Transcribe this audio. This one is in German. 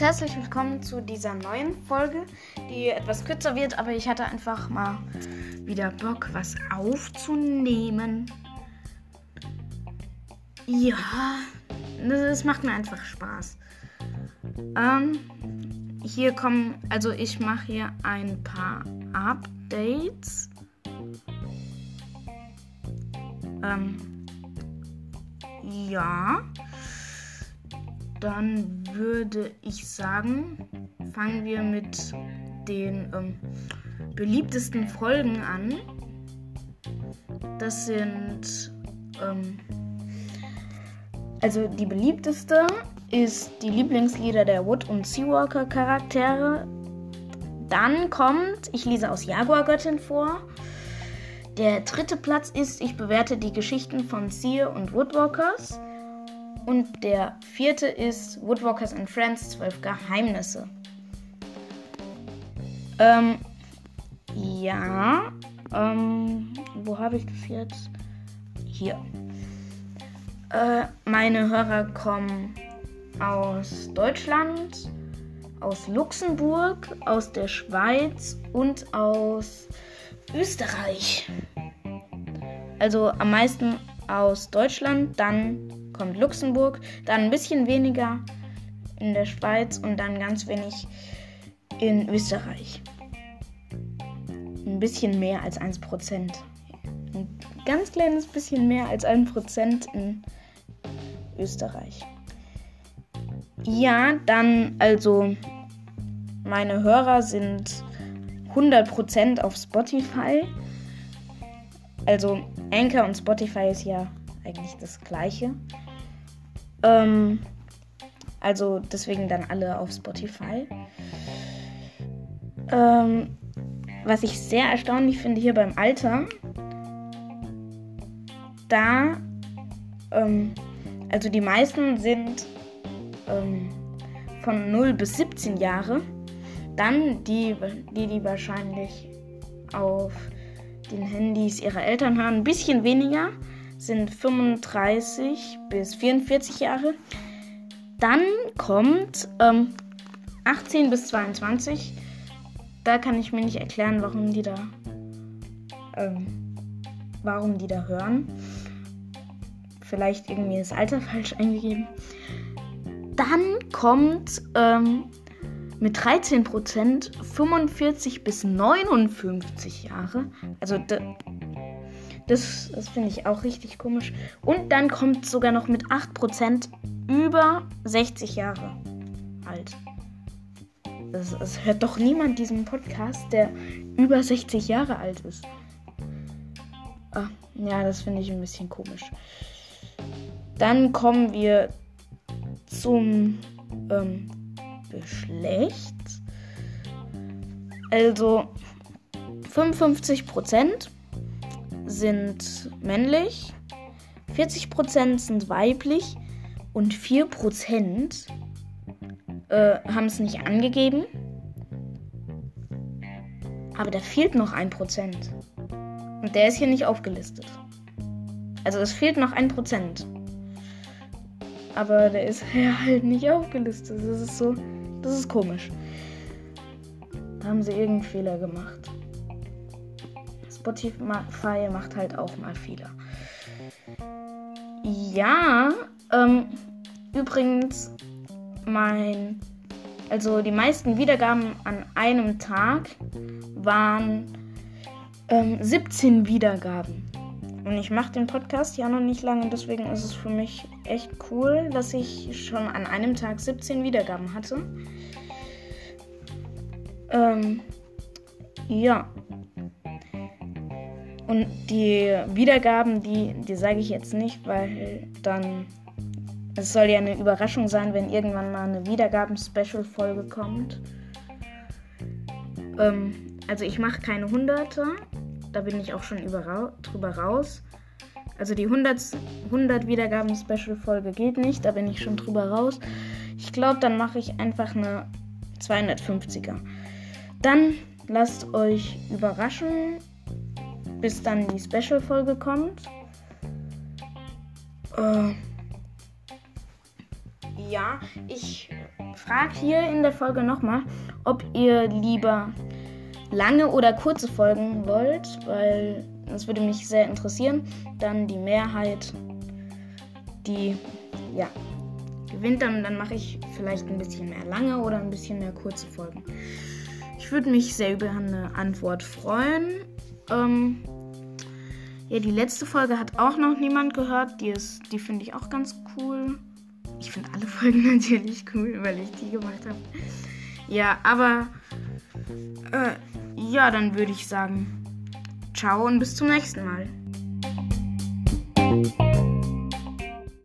und herzlich willkommen zu dieser neuen Folge, die etwas kürzer wird, aber ich hatte einfach mal wieder Bock, was aufzunehmen. Ja, das macht mir einfach Spaß. Ähm, hier kommen, also ich mache hier ein paar Updates. Ähm, ja. Dann würde ich sagen, fangen wir mit den ähm, beliebtesten Folgen an. Das sind, ähm, also die beliebteste ist die Lieblingslieder der Wood- und Seawalker Charaktere. Dann kommt, ich lese aus Jaguar-Göttin vor. Der dritte Platz ist, ich bewerte die Geschichten von Seer und Woodwalkers. Und der vierte ist Woodwalkers and Friends 12 Geheimnisse. Ähm, ja. Ähm, wo habe ich das jetzt? Hier. Äh, meine Hörer kommen aus Deutschland, aus Luxemburg, aus der Schweiz und aus Österreich. Also am meisten aus Deutschland, dann kommt Luxemburg, dann ein bisschen weniger in der Schweiz und dann ganz wenig in Österreich. Ein bisschen mehr als 1%. Ein ganz kleines bisschen mehr als 1% in Österreich. Ja, dann also meine Hörer sind 100% auf Spotify. Also Anchor und Spotify ist ja eigentlich das gleiche. Ähm, also deswegen dann alle auf Spotify. Ähm, was ich sehr erstaunlich finde hier beim Alter, da, ähm, also die meisten sind ähm, von 0 bis 17 Jahre. Dann die, die, die wahrscheinlich auf den Handys ihrer Eltern hören, ein bisschen weniger sind 35 bis 44 Jahre. Dann kommt ähm, 18 bis 22. Da kann ich mir nicht erklären, warum die da, ähm, warum die da hören. Vielleicht irgendwie das Alter falsch eingegeben. Dann kommt ähm, mit 13% 45 bis 59 Jahre. Also das, das finde ich auch richtig komisch. Und dann kommt sogar noch mit 8% über 60 Jahre alt. Es hört doch niemand diesen Podcast, der über 60 Jahre alt ist. Ah, ja, das finde ich ein bisschen komisch. Dann kommen wir zum ähm, Geschlecht. Also 55 Prozent sind männlich, 40% sind weiblich und 4% äh, haben es nicht angegeben. Aber da fehlt noch 1%. Und der ist hier nicht aufgelistet. Also es fehlt noch 1%. Aber der ist halt nicht aufgelistet. Das ist so. Das ist komisch. Da haben sie irgendeinen Fehler gemacht. Spotify macht halt auch mal Fehler. Ja, ähm, übrigens, mein, also die meisten Wiedergaben an einem Tag waren ähm, 17 Wiedergaben. Und ich mache den Podcast ja noch nicht lange, deswegen ist es für mich echt cool, dass ich schon an einem Tag 17 Wiedergaben hatte. Ähm, ja, und die Wiedergaben, die, die sage ich jetzt nicht, weil dann. Es soll ja eine Überraschung sein, wenn irgendwann mal eine Wiedergaben-Special-Folge kommt. Ähm, also ich mache keine Hunderte. Da bin ich auch schon über, drüber raus. Also die 100, 100 Wiedergaben-Special-Folge geht nicht. Da bin ich schon drüber raus. Ich glaube, dann mache ich einfach eine 250er. Dann lasst euch überraschen bis dann die Special-Folge kommt. Äh, ja, ich fragt hier in der Folge nochmal, ob ihr lieber lange oder kurze Folgen wollt, weil das würde mich sehr interessieren. Dann die Mehrheit, die ja gewinnt dann, dann mache ich vielleicht ein bisschen mehr lange oder ein bisschen mehr kurze Folgen. Ich würde mich sehr über eine Antwort freuen. Ähm, ja, die letzte Folge hat auch noch niemand gehört. Die, die finde ich auch ganz cool. Ich finde alle Folgen natürlich cool, weil ich die gemacht habe. Ja, aber äh, ja, dann würde ich sagen, ciao und bis zum nächsten Mal.